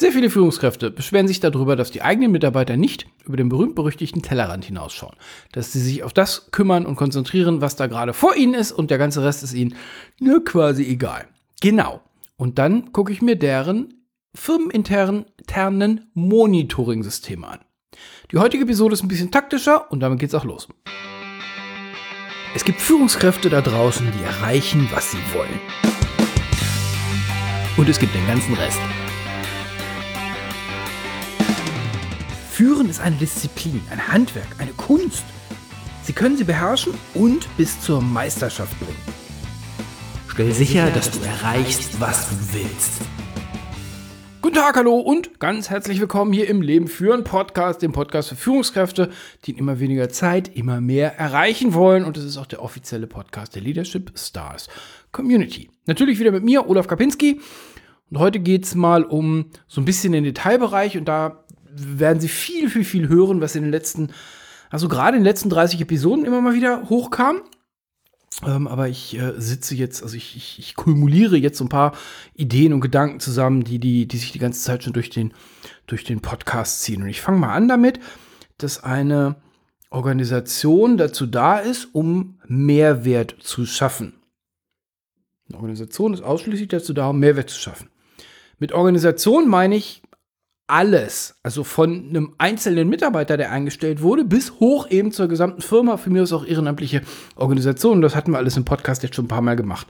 Sehr viele Führungskräfte beschweren sich darüber, dass die eigenen Mitarbeiter nicht über den berühmt-berüchtigten Tellerrand hinausschauen. Dass sie sich auf das kümmern und konzentrieren, was da gerade vor ihnen ist und der ganze Rest ist ihnen nur quasi egal. Genau. Und dann gucke ich mir deren firmeninternen Monitoring-Systeme an. Die heutige Episode ist ein bisschen taktischer und damit geht's auch los. Es gibt Führungskräfte da draußen, die erreichen, was sie wollen. Und es gibt den ganzen Rest. Führen ist eine Disziplin, ein Handwerk, eine Kunst. Sie können sie beherrschen und bis zur Meisterschaft bringen. Stell sicher, dass du erreichst, was du willst. Guten Tag, hallo und ganz herzlich willkommen hier im Leben führen Podcast, dem Podcast für Führungskräfte, die in immer weniger Zeit immer mehr erreichen wollen. Und es ist auch der offizielle Podcast der Leadership Stars Community. Natürlich wieder mit mir, Olaf Kapinski. Und heute geht es mal um so ein bisschen den Detailbereich und da werden Sie viel, viel, viel hören, was in den letzten, also gerade in den letzten 30 Episoden immer mal wieder hochkam. Ähm, aber ich äh, sitze jetzt, also ich, ich, ich kumuliere jetzt so ein paar Ideen und Gedanken zusammen, die, die, die sich die ganze Zeit schon durch den, durch den Podcast ziehen. Und ich fange mal an damit, dass eine Organisation dazu da ist, um Mehrwert zu schaffen. Eine Organisation ist ausschließlich dazu da, um Mehrwert zu schaffen. Mit Organisation meine ich alles, also von einem einzelnen Mitarbeiter, der eingestellt wurde, bis hoch eben zur gesamten Firma, für mich ist auch ehrenamtliche Organisation. Das hatten wir alles im Podcast jetzt schon ein paar Mal gemacht.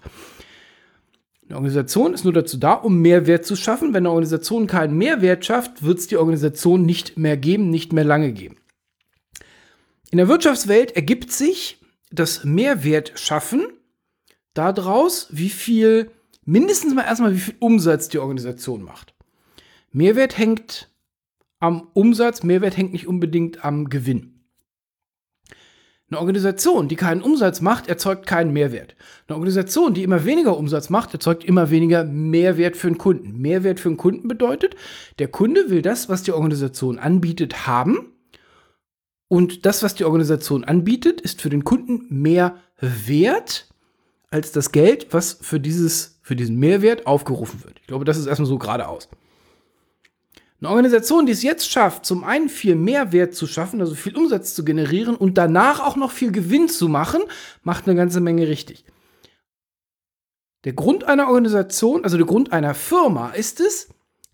Eine Organisation ist nur dazu da, um Mehrwert zu schaffen. Wenn eine Organisation keinen Mehrwert schafft, wird es die Organisation nicht mehr geben, nicht mehr lange geben. In der Wirtschaftswelt ergibt sich das Mehrwert schaffen daraus, wie viel, mindestens mal erstmal, wie viel Umsatz die Organisation macht. Mehrwert hängt am Umsatz, Mehrwert hängt nicht unbedingt am Gewinn. Eine Organisation, die keinen Umsatz macht, erzeugt keinen Mehrwert. Eine Organisation, die immer weniger Umsatz macht, erzeugt immer weniger Mehrwert für den Kunden. Mehrwert für den Kunden bedeutet, der Kunde will das, was die Organisation anbietet, haben. Und das, was die Organisation anbietet, ist für den Kunden mehr wert als das Geld, was für, dieses, für diesen Mehrwert aufgerufen wird. Ich glaube, das ist erstmal so geradeaus. Eine Organisation, die es jetzt schafft, zum einen viel Mehrwert zu schaffen, also viel Umsatz zu generieren und danach auch noch viel Gewinn zu machen, macht eine ganze Menge richtig. Der Grund einer Organisation, also der Grund einer Firma ist es,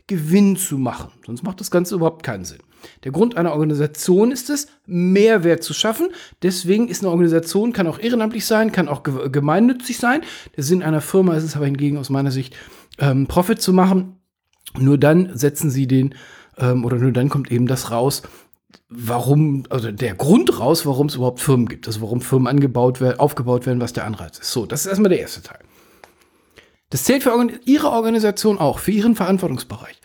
Gewinn zu machen. Sonst macht das Ganze überhaupt keinen Sinn. Der Grund einer Organisation ist es, Mehrwert zu schaffen. Deswegen ist eine Organisation, kann auch ehrenamtlich sein, kann auch gemeinnützig sein. Der Sinn einer Firma ist es aber hingegen aus meiner Sicht, ähm, Profit zu machen nur dann setzen sie den, ähm, oder nur dann kommt eben das raus, warum, also der Grund raus, warum es überhaupt Firmen gibt, also warum Firmen angebaut werden, aufgebaut werden, was der Anreiz ist. So, das ist erstmal der erste Teil. Das zählt für Ihre Organisation auch, für Ihren Verantwortungsbereich.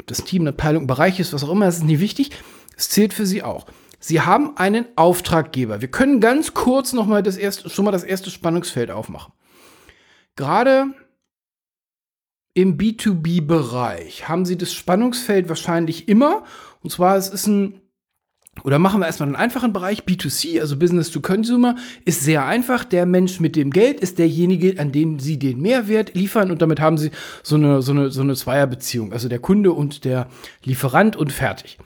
Ob das Team, eine Abteilung, Bereich ist, was auch immer, das ist nicht wichtig. Es zählt für Sie auch. Sie haben einen Auftraggeber. Wir können ganz kurz noch mal das erste, schon mal das erste Spannungsfeld aufmachen. Gerade im B2B-Bereich haben Sie das Spannungsfeld wahrscheinlich immer. Und zwar, es ist ein, oder machen wir erstmal einen einfachen Bereich. B2C, also Business to Consumer, ist sehr einfach. Der Mensch mit dem Geld ist derjenige, an dem Sie den Mehrwert liefern. Und damit haben Sie so eine, so eine, so eine Zweierbeziehung. Also der Kunde und der Lieferant und fertig.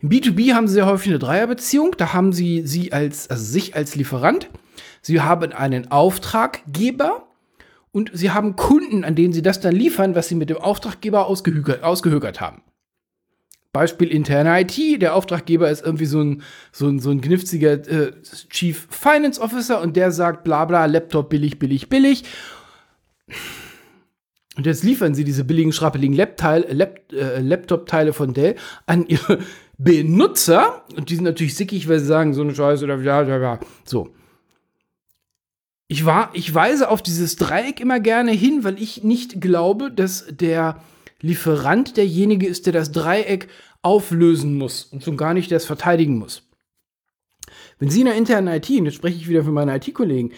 Im B2B haben Sie sehr häufig eine Dreierbeziehung. Da haben Sie Sie als, also sich als Lieferant. Sie haben einen Auftraggeber und sie haben Kunden, an denen sie das dann liefern, was sie mit dem Auftraggeber ausgehökert, ausgehökert haben. Beispiel interne IT. Der Auftraggeber ist irgendwie so ein, so ein, so ein gnifziger äh, Chief Finance Officer und der sagt bla bla, Laptop billig, billig, billig. Und jetzt liefern sie diese billigen, schrappeligen Lap äh, Laptop-Teile von Dell an ihre Benutzer. Und die sind natürlich sickig, weil sie sagen, so eine Scheiße oder ja, ja, ja. So ich, war, ich weise auf dieses Dreieck immer gerne hin, weil ich nicht glaube, dass der Lieferant derjenige ist, der das Dreieck auflösen muss und schon gar nicht es verteidigen muss. Wenn Sie in der internen IT, und jetzt spreche ich wieder für meine IT-Kollegen,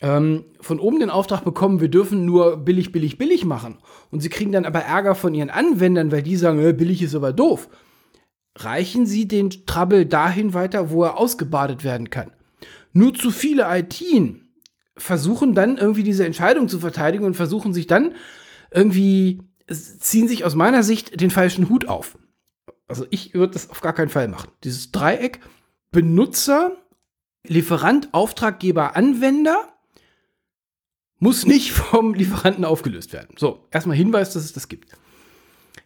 ähm, von oben den Auftrag bekommen, wir dürfen nur billig, billig, billig machen und Sie kriegen dann aber Ärger von Ihren Anwendern, weil die sagen, äh, billig ist aber doof, reichen Sie den Trouble dahin weiter, wo er ausgebadet werden kann. Nur zu viele ITen versuchen dann irgendwie diese Entscheidung zu verteidigen und versuchen sich dann irgendwie ziehen sich aus meiner Sicht den falschen Hut auf. Also ich würde das auf gar keinen Fall machen. Dieses Dreieck Benutzer, Lieferant, Auftraggeber, Anwender muss nicht vom Lieferanten aufgelöst werden. So, erstmal Hinweis, dass es das gibt.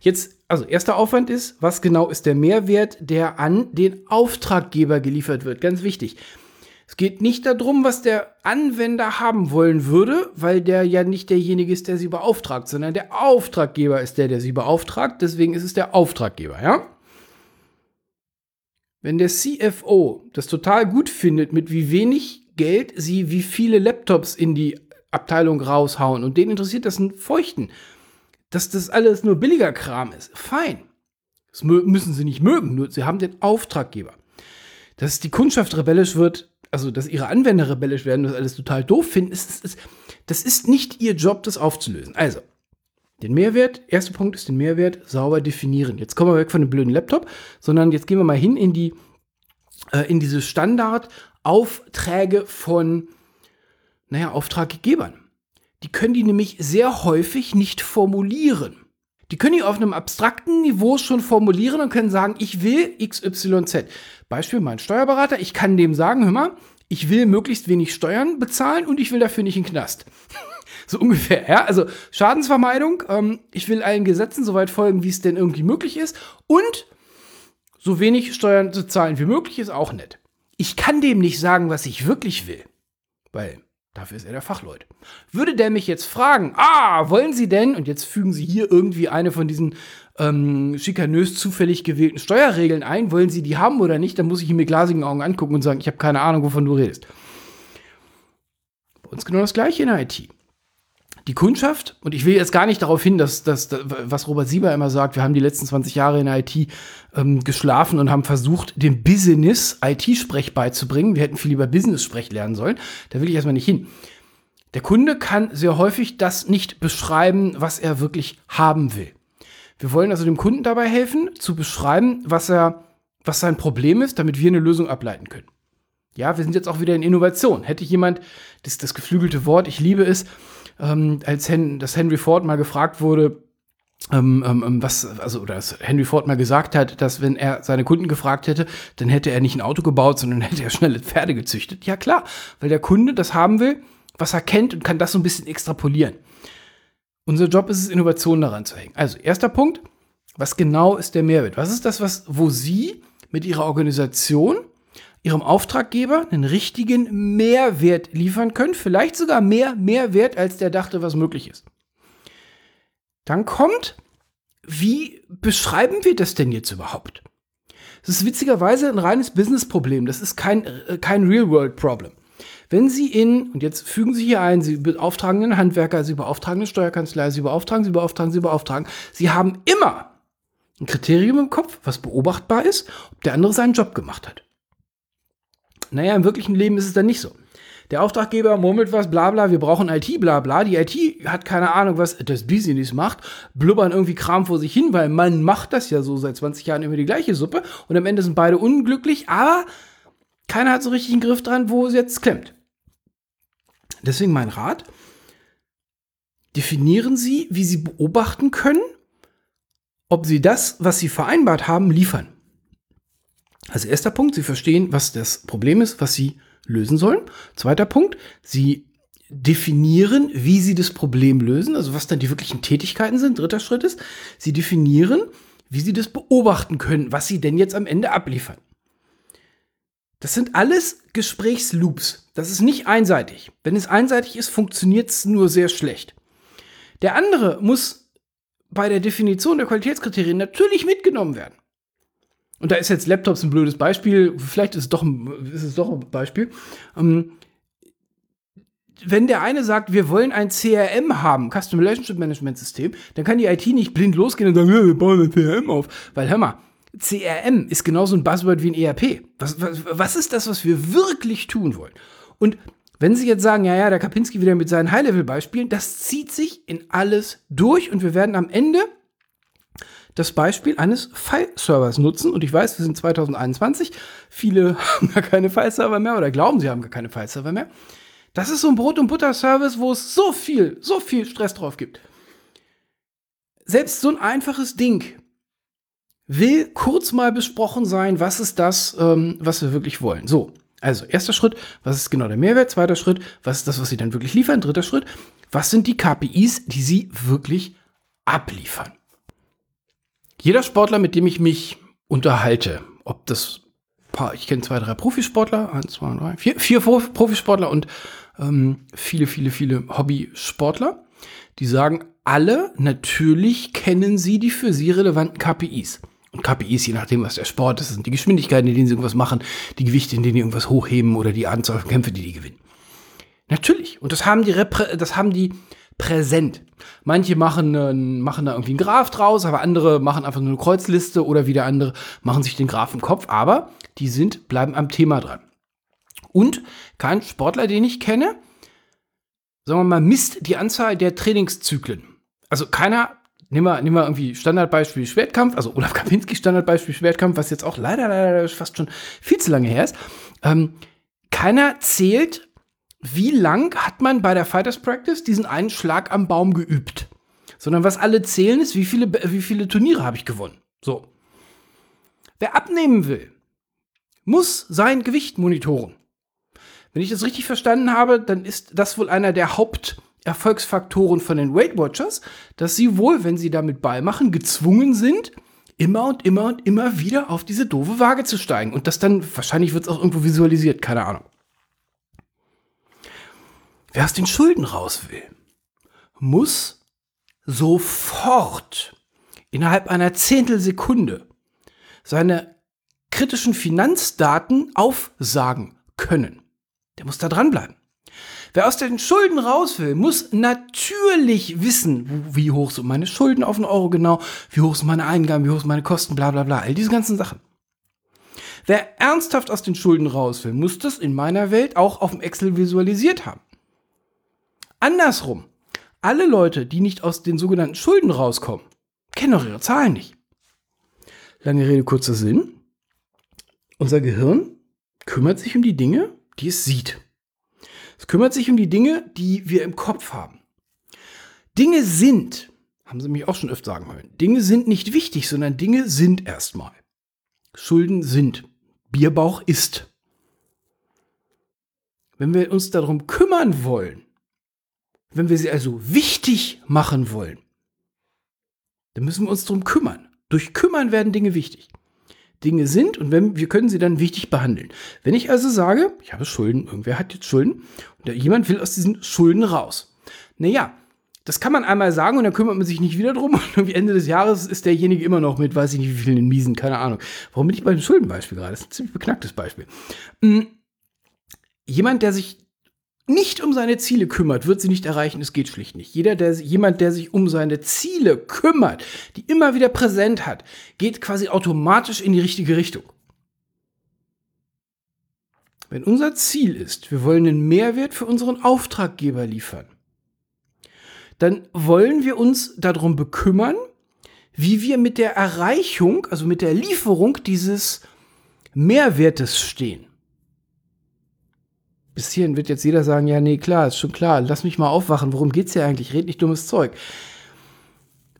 Jetzt, also erster Aufwand ist, was genau ist der Mehrwert, der an den Auftraggeber geliefert wird? Ganz wichtig. Es geht nicht darum, was der Anwender haben wollen würde, weil der ja nicht derjenige ist, der sie beauftragt, sondern der Auftraggeber ist der, der sie beauftragt. Deswegen ist es der Auftraggeber, ja? Wenn der CFO das total gut findet, mit wie wenig Geld sie wie viele Laptops in die Abteilung raushauen und den interessiert das ein Feuchten, dass das alles nur billiger Kram ist, fein. Das müssen sie nicht mögen, nur sie haben den Auftraggeber. Dass die Kundschaft rebellisch wird, also dass ihre Anwender rebellisch werden, das alles total doof finden, ist, ist, das ist nicht ihr Job, das aufzulösen. Also, den Mehrwert, erster Punkt ist den Mehrwert sauber definieren. Jetzt kommen wir weg von dem blöden Laptop, sondern jetzt gehen wir mal hin in die, äh, in diese Standardaufträge von, naja, Auftraggebern. Die können die nämlich sehr häufig nicht formulieren. Die können die auf einem abstrakten Niveau schon formulieren und können sagen, ich will XYZ. Beispiel mein Steuerberater, ich kann dem sagen, hör mal, ich will möglichst wenig Steuern bezahlen und ich will dafür nicht in Knast. so ungefähr, ja. Also Schadensvermeidung, ähm, ich will allen Gesetzen so weit folgen, wie es denn irgendwie möglich ist. Und so wenig Steuern zu zahlen wie möglich ist auch nett. Ich kann dem nicht sagen, was ich wirklich will. Weil Dafür ist er der Fachleut. Würde der mich jetzt fragen, ah, wollen Sie denn, und jetzt fügen Sie hier irgendwie eine von diesen ähm, schikanös zufällig gewählten Steuerregeln ein, wollen Sie die haben oder nicht, dann muss ich ihn mit glasigen Augen angucken und sagen, ich habe keine Ahnung, wovon du redest. Bei uns genau das gleiche in der IT die Kundschaft, und ich will jetzt gar nicht darauf hin, dass, dass, was Robert Sieber immer sagt, wir haben die letzten 20 Jahre in der IT ähm, geschlafen und haben versucht, dem Business IT-Sprech beizubringen. Wir hätten viel lieber Business-Sprech lernen sollen. Da will ich erstmal nicht hin. Der Kunde kann sehr häufig das nicht beschreiben, was er wirklich haben will. Wir wollen also dem Kunden dabei helfen, zu beschreiben, was er, was sein Problem ist, damit wir eine Lösung ableiten können. Ja, wir sind jetzt auch wieder in Innovation. Hätte jemand, das, das geflügelte Wort, ich liebe es, ähm, als Hen das Henry Ford mal gefragt wurde, ähm, ähm, ähm, was, also, oder dass Henry Ford mal gesagt hat, dass wenn er seine Kunden gefragt hätte, dann hätte er nicht ein Auto gebaut, sondern hätte er schnelle Pferde gezüchtet. Ja, klar, weil der Kunde das haben will, was er kennt und kann das so ein bisschen extrapolieren. Unser Job ist es, Innovationen daran zu hängen. Also, erster Punkt, was genau ist der Mehrwert? Was ist das, was, wo Sie mit Ihrer Organisation ihrem Auftraggeber einen richtigen Mehrwert liefern können, vielleicht sogar mehr Mehrwert, als der dachte, was möglich ist. Dann kommt, wie beschreiben wir das denn jetzt überhaupt? Das ist witzigerweise ein reines Business-Problem. Das ist kein, äh, kein Real-World-Problem. Wenn Sie in, und jetzt fügen Sie hier ein, Sie beauftragen einen Handwerker, Sie beauftragen eine Steuerkanzlei, Sie beauftragen, Sie beauftragen, Sie beauftragen, Sie haben immer ein Kriterium im Kopf, was beobachtbar ist, ob der andere seinen Job gemacht hat. Naja, im wirklichen Leben ist es dann nicht so. Der Auftraggeber murmelt was, bla bla, wir brauchen IT, bla bla. Die IT hat keine Ahnung, was das Business macht, blubbern irgendwie Kram vor sich hin, weil man macht das ja so seit 20 Jahren immer die gleiche Suppe und am Ende sind beide unglücklich, aber keiner hat so richtig einen Griff dran, wo es jetzt klemmt. Deswegen mein Rat, definieren Sie, wie Sie beobachten können, ob Sie das, was Sie vereinbart haben, liefern. Also erster Punkt, Sie verstehen, was das Problem ist, was Sie lösen sollen. Zweiter Punkt, Sie definieren, wie Sie das Problem lösen, also was dann die wirklichen Tätigkeiten sind. Dritter Schritt ist, Sie definieren, wie Sie das beobachten können, was Sie denn jetzt am Ende abliefern. Das sind alles Gesprächsloops. Das ist nicht einseitig. Wenn es einseitig ist, funktioniert es nur sehr schlecht. Der andere muss bei der Definition der Qualitätskriterien natürlich mitgenommen werden und da ist jetzt Laptops ein blödes Beispiel, vielleicht ist es doch ein, ist es doch ein Beispiel. Ähm, wenn der eine sagt, wir wollen ein CRM haben, Custom Relationship Management System, dann kann die IT nicht blind losgehen und sagen, wir bauen ein CRM auf. Weil hör mal, CRM ist genauso ein Buzzword wie ein ERP. Was, was, was ist das, was wir wirklich tun wollen? Und wenn Sie jetzt sagen, ja, ja, der Kapinski wieder mit seinen High-Level-Beispielen, das zieht sich in alles durch und wir werden am Ende das Beispiel eines File-Servers nutzen. Und ich weiß, wir sind 2021. Viele haben gar keine File-Server mehr oder glauben, sie haben gar keine File-Server mehr. Das ist so ein Brot- und Butter-Service, wo es so viel, so viel Stress drauf gibt. selbst so ein einfaches Ding will kurz mal besprochen sein, was ist das, ähm, was wir wirklich wollen. So, also erster Schritt, was ist genau der Mehrwert? Zweiter Schritt, was ist das, was Sie dann wirklich liefern? Dritter Schritt, was sind die KPIs, die Sie wirklich abliefern? Jeder Sportler, mit dem ich mich unterhalte, ob das paar, ich kenne zwei, drei Profisportler, eins, zwei, drei, vier, vier Profisportler und ähm, viele, viele, viele Hobbysportler, die sagen alle, natürlich kennen sie die für sie relevanten KPIs. Und KPIs, je nachdem, was der Sport ist, sind die Geschwindigkeiten, in denen sie irgendwas machen, die Gewichte, in denen die irgendwas hochheben oder die Anzahl von Kämpfen, die die gewinnen. Natürlich. Und das haben die, Reprä das haben die präsent. Manche machen, äh, machen da irgendwie einen Graph draus, aber andere machen einfach nur eine Kreuzliste oder wieder andere machen sich den Graph im Kopf, aber die sind, bleiben am Thema dran. Und kein Sportler, den ich kenne, sagen wir mal, misst die Anzahl der Trainingszyklen. Also keiner, nehmen wir, nehmen wir irgendwie Standardbeispiel Schwertkampf, also Olaf Kapinski Standardbeispiel Schwertkampf, was jetzt auch leider, leider fast schon viel zu lange her ist. Ähm, keiner zählt, wie lang hat man bei der Fighters Practice diesen einen Schlag am Baum geübt. Sondern was alle zählen ist, wie viele, wie viele Turniere habe ich gewonnen. So. Wer abnehmen will, muss sein Gewicht monitoren. Wenn ich das richtig verstanden habe, dann ist das wohl einer der Haupterfolgsfaktoren von den Weight Watchers, dass sie wohl, wenn sie damit beimachen, gezwungen sind, immer und immer und immer wieder auf diese doofe Waage zu steigen. Und das dann, wahrscheinlich wird es auch irgendwo visualisiert, keine Ahnung. Wer aus den Schulden raus will, muss sofort innerhalb einer Zehntelsekunde seine kritischen Finanzdaten aufsagen können. Der muss da dranbleiben. Wer aus den Schulden raus will, muss natürlich wissen, wie hoch sind meine Schulden auf einen Euro genau, wie hoch sind meine Eingaben, wie hoch sind meine Kosten, bla bla bla, all diese ganzen Sachen. Wer ernsthaft aus den Schulden raus will, muss das in meiner Welt auch auf dem Excel visualisiert haben. Andersrum, alle Leute, die nicht aus den sogenannten Schulden rauskommen, kennen doch ihre Zahlen nicht. Lange Rede, kurzer Sinn. Unser Gehirn kümmert sich um die Dinge, die es sieht. Es kümmert sich um die Dinge, die wir im Kopf haben. Dinge sind, haben Sie mich auch schon öfter sagen hören, Dinge sind nicht wichtig, sondern Dinge sind erstmal. Schulden sind. Bierbauch ist. Wenn wir uns darum kümmern wollen, wenn wir sie also wichtig machen wollen, dann müssen wir uns darum kümmern. Durch Kümmern werden Dinge wichtig. Dinge sind und wenn, wir können sie dann wichtig behandeln. Wenn ich also sage, ich habe Schulden, irgendwer hat jetzt Schulden und jemand will aus diesen Schulden raus. Naja, das kann man einmal sagen und dann kümmert man sich nicht wieder drum und irgendwie Ende des Jahres ist derjenige immer noch mit, weiß ich nicht wie vielen Miesen, keine Ahnung. Warum bin ich bei dem Schuldenbeispiel gerade? Das ist ein ziemlich beknacktes Beispiel. Hm. Jemand, der sich nicht um seine Ziele kümmert, wird sie nicht erreichen. Es geht schlicht nicht. Jeder, der, jemand, der sich um seine Ziele kümmert, die immer wieder präsent hat, geht quasi automatisch in die richtige Richtung. Wenn unser Ziel ist, wir wollen einen Mehrwert für unseren Auftraggeber liefern, dann wollen wir uns darum bekümmern, wie wir mit der Erreichung, also mit der Lieferung dieses Mehrwertes stehen bis hierhin wird jetzt jeder sagen, ja, nee, klar, ist schon klar, lass mich mal aufwachen, worum geht's hier eigentlich? Red nicht dummes Zeug.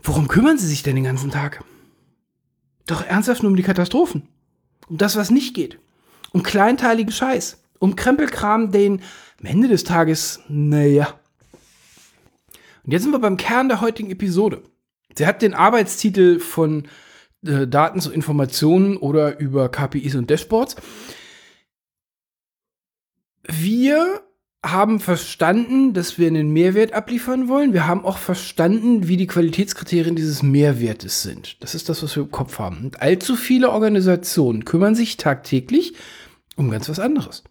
Worum kümmern Sie sich denn den ganzen Tag? Doch ernsthaft nur um die Katastrophen. Um das, was nicht geht. Um kleinteiligen Scheiß. Um Krempelkram, den am Ende des Tages, naja. Und jetzt sind wir beim Kern der heutigen Episode. Sie hat den Arbeitstitel von äh, Daten zu Informationen oder über KPIs und Dashboards wir haben verstanden, dass wir einen Mehrwert abliefern wollen. Wir haben auch verstanden, wie die Qualitätskriterien dieses Mehrwertes sind. Das ist das, was wir im Kopf haben. Und allzu viele Organisationen kümmern sich tagtäglich um ganz was anderes.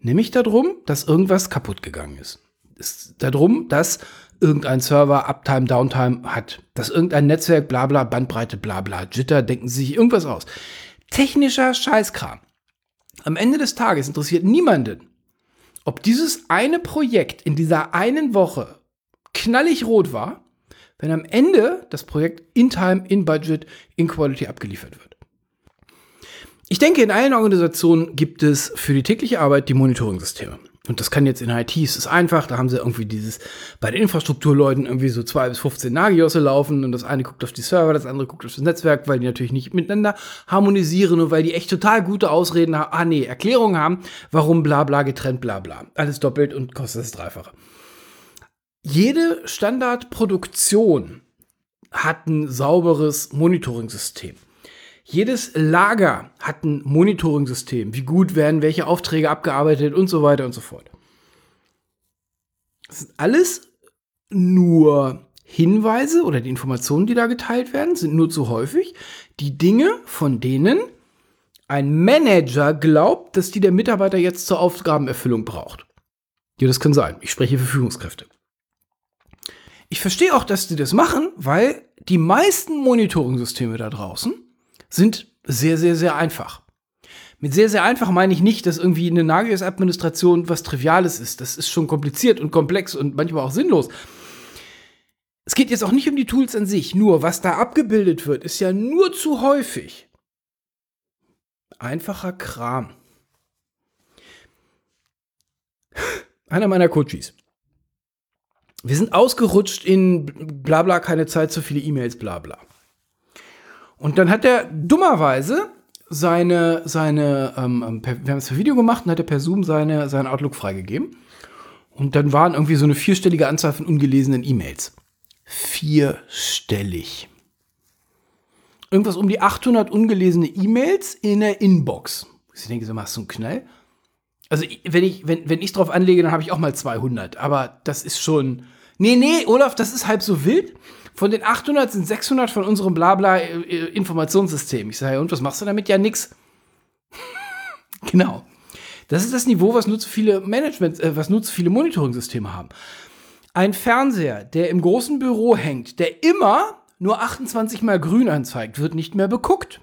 Nämlich darum, dass irgendwas kaputt gegangen ist. Es ist darum, dass irgendein Server Uptime, Downtime hat. Dass irgendein Netzwerk, bla bla, Bandbreite, bla bla, Jitter, denken sie sich irgendwas aus. Technischer Scheißkram. Am Ende des Tages interessiert niemanden, ob dieses eine Projekt in dieser einen Woche knallig rot war, wenn am Ende das Projekt in Time, in Budget, in Quality abgeliefert wird. Ich denke, in allen Organisationen gibt es für die tägliche Arbeit die Monitoring-Systeme. Und das kann jetzt in IT, es ist einfach, da haben sie irgendwie dieses, bei den Infrastrukturleuten irgendwie so zwei bis 15 Nagiosse laufen und das eine guckt auf die Server, das andere guckt auf das Netzwerk, weil die natürlich nicht miteinander harmonisieren und weil die echt total gute Ausreden haben, ah nee, Erklärungen haben, warum bla bla getrennt bla bla. Alles doppelt und kostet das Dreifache. Jede Standardproduktion hat ein sauberes Monitoring-System. Jedes Lager hat ein Monitoring-System. Wie gut werden welche Aufträge abgearbeitet und so weiter und so fort. Das sind alles nur Hinweise oder die Informationen, die da geteilt werden, sind nur zu häufig die Dinge, von denen ein Manager glaubt, dass die der Mitarbeiter jetzt zur Aufgabenerfüllung braucht. Ja, das kann sein. Ich spreche für Führungskräfte. Ich verstehe auch, dass die das machen, weil die meisten Monitoring-Systeme da draußen sind sehr, sehr, sehr einfach. Mit sehr, sehr einfach meine ich nicht, dass irgendwie eine Nagios-Administration was Triviales ist. Das ist schon kompliziert und komplex und manchmal auch sinnlos. Es geht jetzt auch nicht um die Tools an sich, nur was da abgebildet wird, ist ja nur zu häufig einfacher Kram. Einer meiner Coaches. Wir sind ausgerutscht in Blabla, keine Zeit, so viele E-Mails, Blabla. Und dann hat er dummerweise seine, seine, ähm, ähm per, wir haben es per Video gemacht und hat er per Zoom seine, seinen Outlook freigegeben. Und dann waren irgendwie so eine vierstellige Anzahl von ungelesenen E-Mails. Vierstellig. Irgendwas um die 800 ungelesene E-Mails in der Inbox. Ich denke, so machst du einen Knall. Also, wenn ich, wenn, wenn ich drauf anlege, dann habe ich auch mal 200. Aber das ist schon. Nee, nee, Olaf, das ist halb so wild. Von den 800 sind 600 von unserem Blabla-Informationssystem. Ich sage, und was machst du damit? Ja, nix. genau. Das ist das Niveau, was nur zu viele Management, äh, was nur zu viele Monitoring-Systeme haben. Ein Fernseher, der im großen Büro hängt, der immer nur 28 mal grün anzeigt, wird nicht mehr beguckt.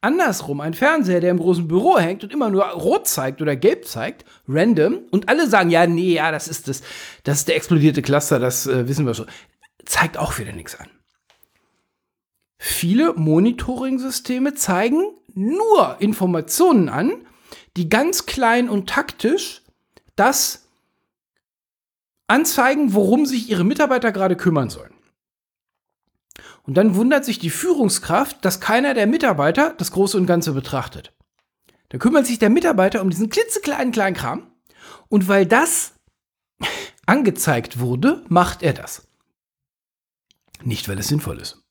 Andersrum, ein Fernseher, der im großen Büro hängt und immer nur rot zeigt oder gelb zeigt, random, und alle sagen, ja, nee, ja, das ist das, das ist der explodierte Cluster, das äh, wissen wir schon zeigt auch wieder nichts an. Viele Monitoring-Systeme zeigen nur Informationen an, die ganz klein und taktisch das anzeigen, worum sich ihre Mitarbeiter gerade kümmern sollen. Und dann wundert sich die Führungskraft, dass keiner der Mitarbeiter das Große und Ganze betrachtet. Dann kümmert sich der Mitarbeiter um diesen klitzekleinen kleinen Kram. Und weil das angezeigt wurde, macht er das. Nicht, weil es sinnvoll ist.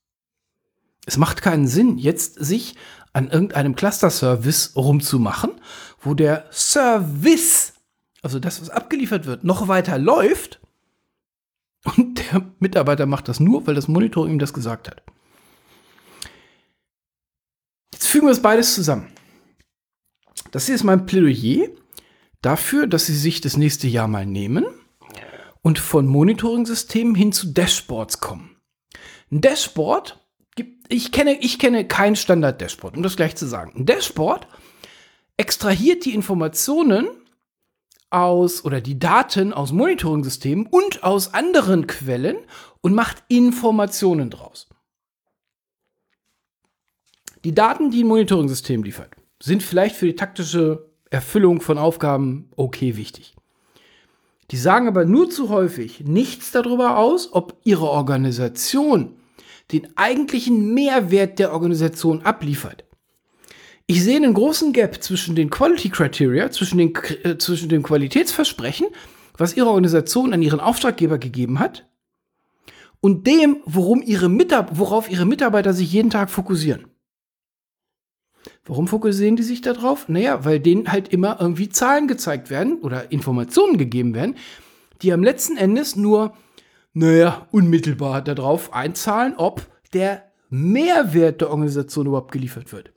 Es macht keinen Sinn, jetzt sich an irgendeinem Cluster-Service rumzumachen, wo der Service, also das, was abgeliefert wird, noch weiter läuft. Und der Mitarbeiter macht das nur, weil das Monitoring ihm das gesagt hat. Jetzt fügen wir es beides zusammen. Das hier ist mein Plädoyer dafür, dass Sie sich das nächste Jahr mal nehmen und von Monitoring-Systemen hin zu Dashboards kommen. Ein Dashboard gibt, ich kenne, ich kenne kein Standard-Dashboard, um das gleich zu sagen. Ein Dashboard extrahiert die Informationen aus oder die Daten aus Monitoring-Systemen und aus anderen Quellen und macht Informationen draus. Die Daten, die ein Monitoring-System liefert, sind vielleicht für die taktische Erfüllung von Aufgaben okay wichtig. Die sagen aber nur zu häufig nichts darüber aus, ob ihre Organisation den eigentlichen Mehrwert der Organisation abliefert. Ich sehe einen großen Gap zwischen den Quality Criteria, zwischen, den, äh, zwischen dem Qualitätsversprechen, was Ihre Organisation an Ihren Auftraggeber gegeben hat, und dem, worum ihre worauf Ihre Mitarbeiter sich jeden Tag fokussieren. Warum fokussieren die sich darauf? Naja, weil denen halt immer irgendwie Zahlen gezeigt werden oder Informationen gegeben werden, die am letzten Endes nur naja, unmittelbar darauf einzahlen, ob der Mehrwert der Organisation überhaupt geliefert wird.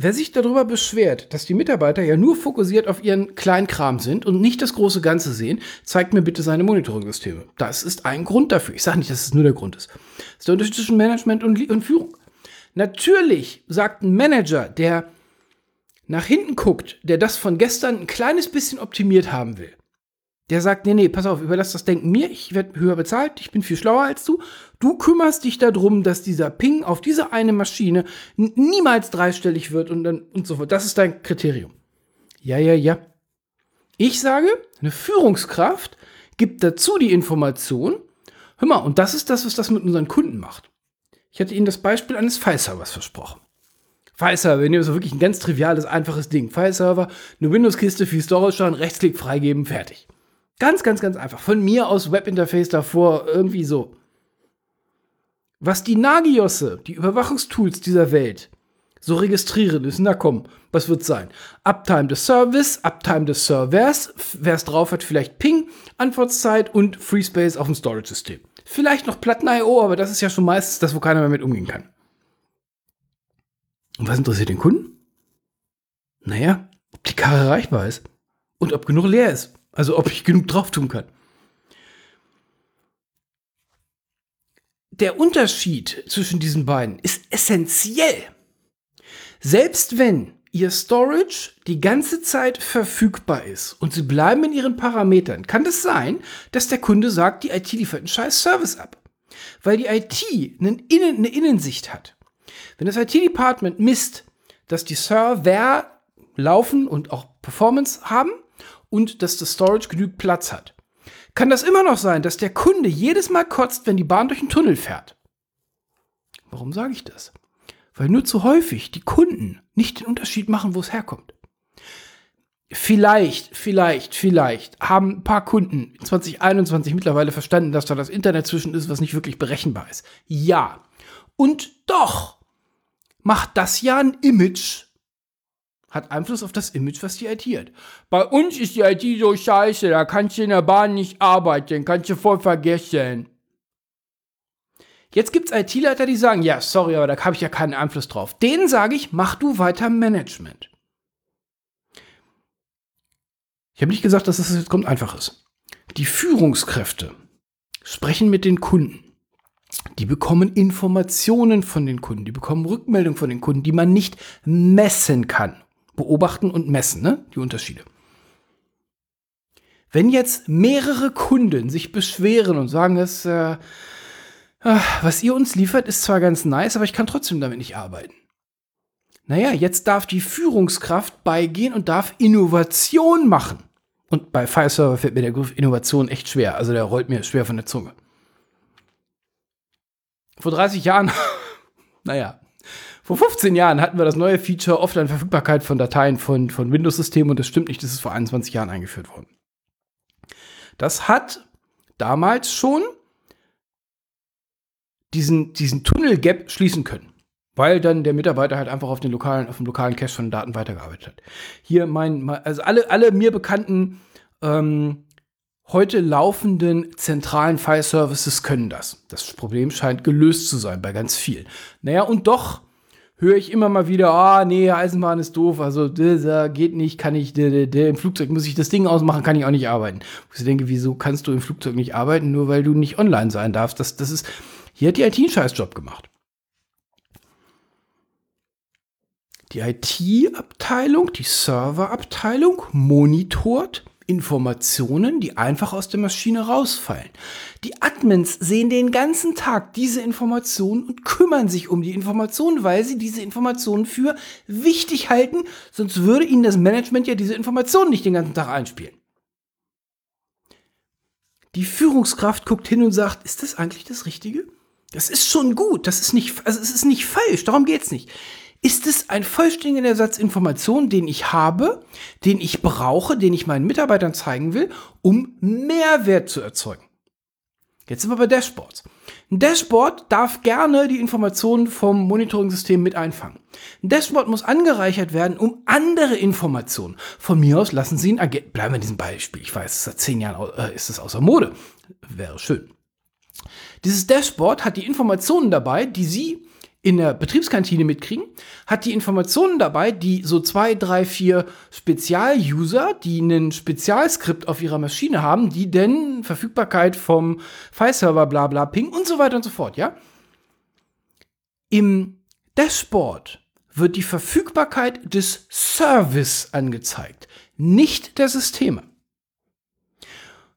Wer sich darüber beschwert, dass die Mitarbeiter ja nur fokussiert auf ihren Kleinkram sind und nicht das große Ganze sehen, zeigt mir bitte seine Monitoring-Systeme. Das ist ein Grund dafür. Ich sage nicht, dass es nur der Grund ist. Das ist der Unterschied zwischen Management und, und Führung. Natürlich sagt ein Manager, der nach hinten guckt, der das von gestern ein kleines bisschen optimiert haben will, der sagt, nee, nee, pass auf, überlass das Denken mir, ich werde höher bezahlt, ich bin viel schlauer als du. Du kümmerst dich darum, dass dieser Ping auf diese eine Maschine niemals dreistellig wird und dann und so fort. Das ist dein Kriterium. Ja, ja, ja. Ich sage, eine Führungskraft gibt dazu die Information. Hör mal, und das ist das, was das mit unseren Kunden macht. Ich hatte Ihnen das Beispiel eines File-Servers versprochen. File-Server, wir nehmen so wirklich ein ganz triviales, einfaches Ding. File-Server, eine Windows-Kiste, viel Storage Rechtsklick freigeben, fertig. Ganz, ganz, ganz einfach. Von mir aus Webinterface davor, irgendwie so. Was die Nagiosse, die Überwachungstools dieser Welt, so registrieren ist, na komm, was wird sein? Uptime des Service, Uptime des Servers, wer es drauf hat, vielleicht Ping, Antwortzeit und FreeSpace auf dem Storage-System. Vielleicht noch Platten-IO, aber das ist ja schon meistens das, wo keiner mehr mit umgehen kann. Und was interessiert den Kunden? Naja, ob die Karre erreichbar ist und ob genug leer ist. Also ob ich genug drauf tun kann. Der Unterschied zwischen diesen beiden ist essentiell. Selbst wenn Ihr Storage die ganze Zeit verfügbar ist und Sie bleiben in Ihren Parametern, kann es das sein, dass der Kunde sagt, die IT liefert einen scheiß Service ab. Weil die IT einen Innen, eine Innensicht hat. Wenn das IT-Department misst, dass die Server laufen und auch Performance haben und dass das Storage genügend Platz hat, kann das immer noch sein, dass der Kunde jedes Mal kotzt, wenn die Bahn durch den Tunnel fährt. Warum sage ich das? weil nur zu häufig die Kunden nicht den Unterschied machen, wo es herkommt. Vielleicht, vielleicht, vielleicht haben ein paar Kunden in 2021 mittlerweile verstanden, dass da das Internet zwischen ist, was nicht wirklich berechenbar ist. Ja. Und doch macht das ja ein Image, hat Einfluss auf das Image, was die IT hat. Bei uns ist die IT so scheiße, da kannst du in der Bahn nicht arbeiten, kannst du voll vergessen. Jetzt gibt es IT-Leiter, die sagen, ja, sorry, aber da habe ich ja keinen Einfluss drauf. Denen sage ich, mach du weiter Management. Ich habe nicht gesagt, dass es das jetzt kommt einfach ist. Die Führungskräfte sprechen mit den Kunden. Die bekommen Informationen von den Kunden, die bekommen Rückmeldungen von den Kunden, die man nicht messen kann. Beobachten und messen, ne? Die Unterschiede. Wenn jetzt mehrere Kunden sich beschweren und sagen, dass äh, ach, was ihr uns liefert, ist zwar ganz nice, aber ich kann trotzdem damit nicht arbeiten. Naja, jetzt darf die Führungskraft beigehen und darf Innovation machen. Und bei Fireserver fällt mir der Begriff Innovation echt schwer. Also der rollt mir schwer von der Zunge. Vor 30 Jahren, naja, vor 15 Jahren hatten wir das neue Feature Offline-Verfügbarkeit von Dateien von, von Windows-Systemen und das stimmt nicht, das ist vor 21 Jahren eingeführt worden. Das hat damals schon diesen, diesen Tunnel-Gap schließen können. Weil dann der Mitarbeiter halt einfach auf den lokalen, auf dem lokalen Cache von den Daten weitergearbeitet hat. Hier mein, also alle, alle mir bekannten ähm, heute laufenden zentralen File-Services können das. Das Problem scheint gelöst zu sein bei ganz vielen. Naja, und doch höre ich immer mal wieder, ah, nee, Eisenbahn ist doof, also geht nicht, kann ich, im Flugzeug muss ich das Ding ausmachen, kann ich auch nicht arbeiten. Ich denke, wieso kannst du im Flugzeug nicht arbeiten, nur weil du nicht online sein darfst? Das, das ist, hier hat die IT einen Scheißjob gemacht. Die IT-Abteilung, die Serverabteilung monitort Informationen, die einfach aus der Maschine rausfallen. Die Admins sehen den ganzen Tag diese Informationen und kümmern sich um die Informationen, weil sie diese Informationen für wichtig halten, sonst würde ihnen das Management ja diese Informationen nicht den ganzen Tag einspielen. Die Führungskraft guckt hin und sagt, ist das eigentlich das Richtige? Das ist schon gut. Das ist nicht, also es ist nicht falsch. Darum geht's nicht. Ist es ein vollständiger Satz Informationen, den ich habe, den ich brauche, den ich meinen Mitarbeitern zeigen will, um Mehrwert zu erzeugen? Jetzt sind wir bei Dashboards. Ein Dashboard darf gerne die Informationen vom Monitoring-System mit einfangen. Ein Dashboard muss angereichert werden um andere Informationen. Von mir aus lassen Sie ihn, bleiben wir in diesem Beispiel. Ich weiß, seit zehn Jahren äh, ist es außer Mode. Wäre schön. Dieses Dashboard hat die Informationen dabei, die Sie in der Betriebskantine mitkriegen, hat die Informationen dabei, die so zwei, drei, vier Spezial-User, die einen Spezialskript auf ihrer Maschine haben, die denn Verfügbarkeit vom File-Server, bla bla, Ping und so weiter und so fort, ja? Im Dashboard wird die Verfügbarkeit des Service angezeigt, nicht der Systeme.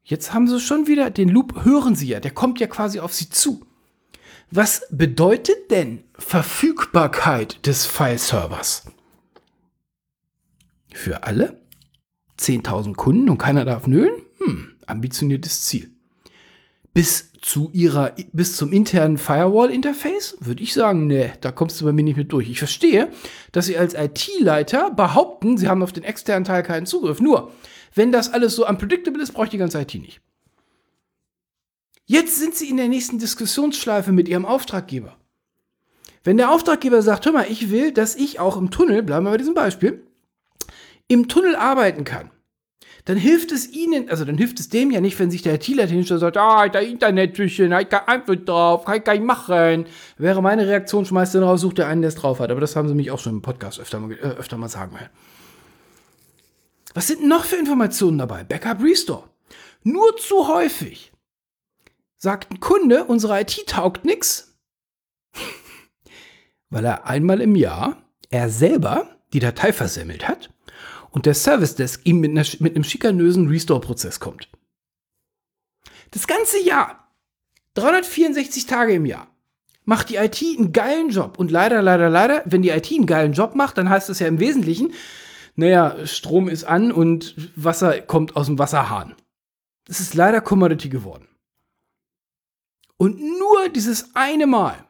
Jetzt haben sie schon wieder den Loop, hören Sie ja, der kommt ja quasi auf Sie zu. Was bedeutet denn Verfügbarkeit des File-Servers? Für alle 10.000 Kunden und keiner darf nölen? Hm, ambitioniertes Ziel. Bis zu ihrer, bis zum internen Firewall-Interface würde ich sagen, nee, da kommst du bei mir nicht mit durch. Ich verstehe, dass Sie als IT-Leiter behaupten, Sie haben auf den externen Teil keinen Zugriff. Nur, wenn das alles so unpredictable ist, brauche ich die ganze IT nicht. Jetzt sind Sie in der nächsten Diskussionsschleife mit Ihrem Auftraggeber. Wenn der Auftraggeber sagt, hör mal, ich will, dass ich auch im Tunnel, bleiben wir bei diesem Beispiel, im Tunnel arbeiten kann, dann hilft es ihnen, also dann hilft es dem ja nicht, wenn sich der IT-Leiter hinstellt und sagt, ah, da Internettüchen, ich kann einfach drauf, kann ich gar nicht machen. Wäre meine Reaktion, schmeißt den raus, sucht der einen, der es drauf hat. Aber das haben sie mich auch schon im Podcast öfter mal, äh, öfter mal sagen hören. Was sind noch für Informationen dabei? Backup Restore. Nur zu häufig sagt ein Kunde, unsere IT taugt nichts, weil er einmal im Jahr er selber die Datei versemmelt hat und der Service Desk ihm mit, einer, mit einem schikanösen Restore-Prozess kommt. Das ganze Jahr, 364 Tage im Jahr, macht die IT einen geilen Job. Und leider, leider, leider, wenn die IT einen geilen Job macht, dann heißt das ja im Wesentlichen, naja, Strom ist an und Wasser kommt aus dem Wasserhahn. Das ist leider Commodity geworden. Und nur dieses eine Mal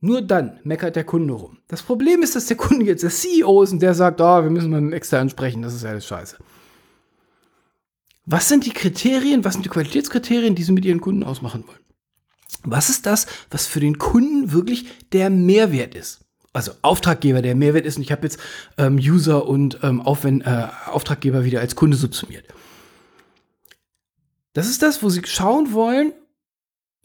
nur dann meckert der Kunde rum. Das Problem ist, dass der Kunde jetzt der CEO ist und der sagt, oh, wir müssen mit dem externen sprechen, das ist alles scheiße. Was sind die Kriterien, was sind die Qualitätskriterien, die Sie mit Ihren Kunden ausmachen wollen? Was ist das, was für den Kunden wirklich der Mehrwert ist? Also Auftraggeber, der Mehrwert ist. Und ich habe jetzt ähm, User und ähm, Aufwend, äh, Auftraggeber wieder als Kunde subsumiert. Das ist das, wo Sie schauen wollen,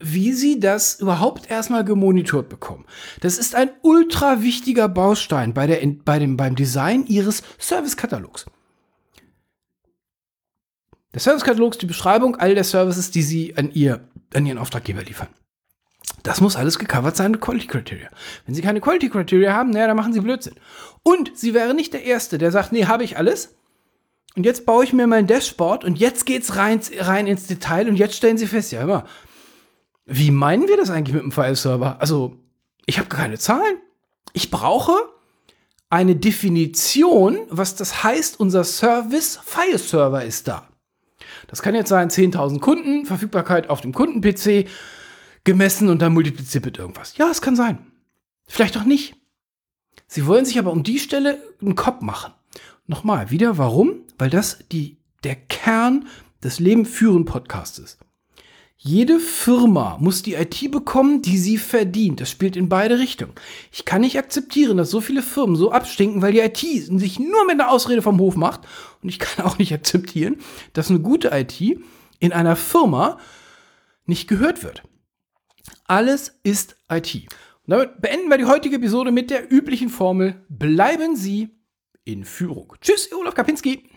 wie sie das überhaupt erstmal gemonitort bekommen. Das ist ein ultra wichtiger Baustein bei der, bei dem, beim Design ihres Servicekatalogs. Der Servicekatalog ist die Beschreibung all der Services, die sie an, ihr, an ihren Auftraggeber liefern. Das muss alles gecovert sein mit Quality Criteria. Wenn Sie keine Quality Criteria haben, naja, dann machen Sie Blödsinn. Und Sie wären nicht der Erste, der sagt, nee, habe ich alles. Und jetzt baue ich mir mein Dashboard und jetzt geht's rein, rein ins Detail und jetzt stellen Sie fest, ja, immer, wie meinen wir das eigentlich mit dem File-Server? Also, ich habe keine Zahlen. Ich brauche eine Definition, was das heißt, unser Service File-Server ist da. Das kann jetzt sein 10.000 Kunden, Verfügbarkeit auf dem Kunden-PC gemessen und dann multipliziert mit irgendwas. Ja, es kann sein. Vielleicht auch nicht. Sie wollen sich aber um die Stelle einen Kopf machen. Nochmal, wieder warum? Weil das die, der Kern des Leben führen Podcasts ist. Jede Firma muss die IT bekommen, die sie verdient. Das spielt in beide Richtungen. Ich kann nicht akzeptieren, dass so viele Firmen so abstinken, weil die IT sich nur mit einer Ausrede vom Hof macht. Und ich kann auch nicht akzeptieren, dass eine gute IT in einer Firma nicht gehört wird. Alles ist IT. Und damit beenden wir die heutige Episode mit der üblichen Formel. Bleiben Sie in Führung. Tschüss, Olaf Kapinski.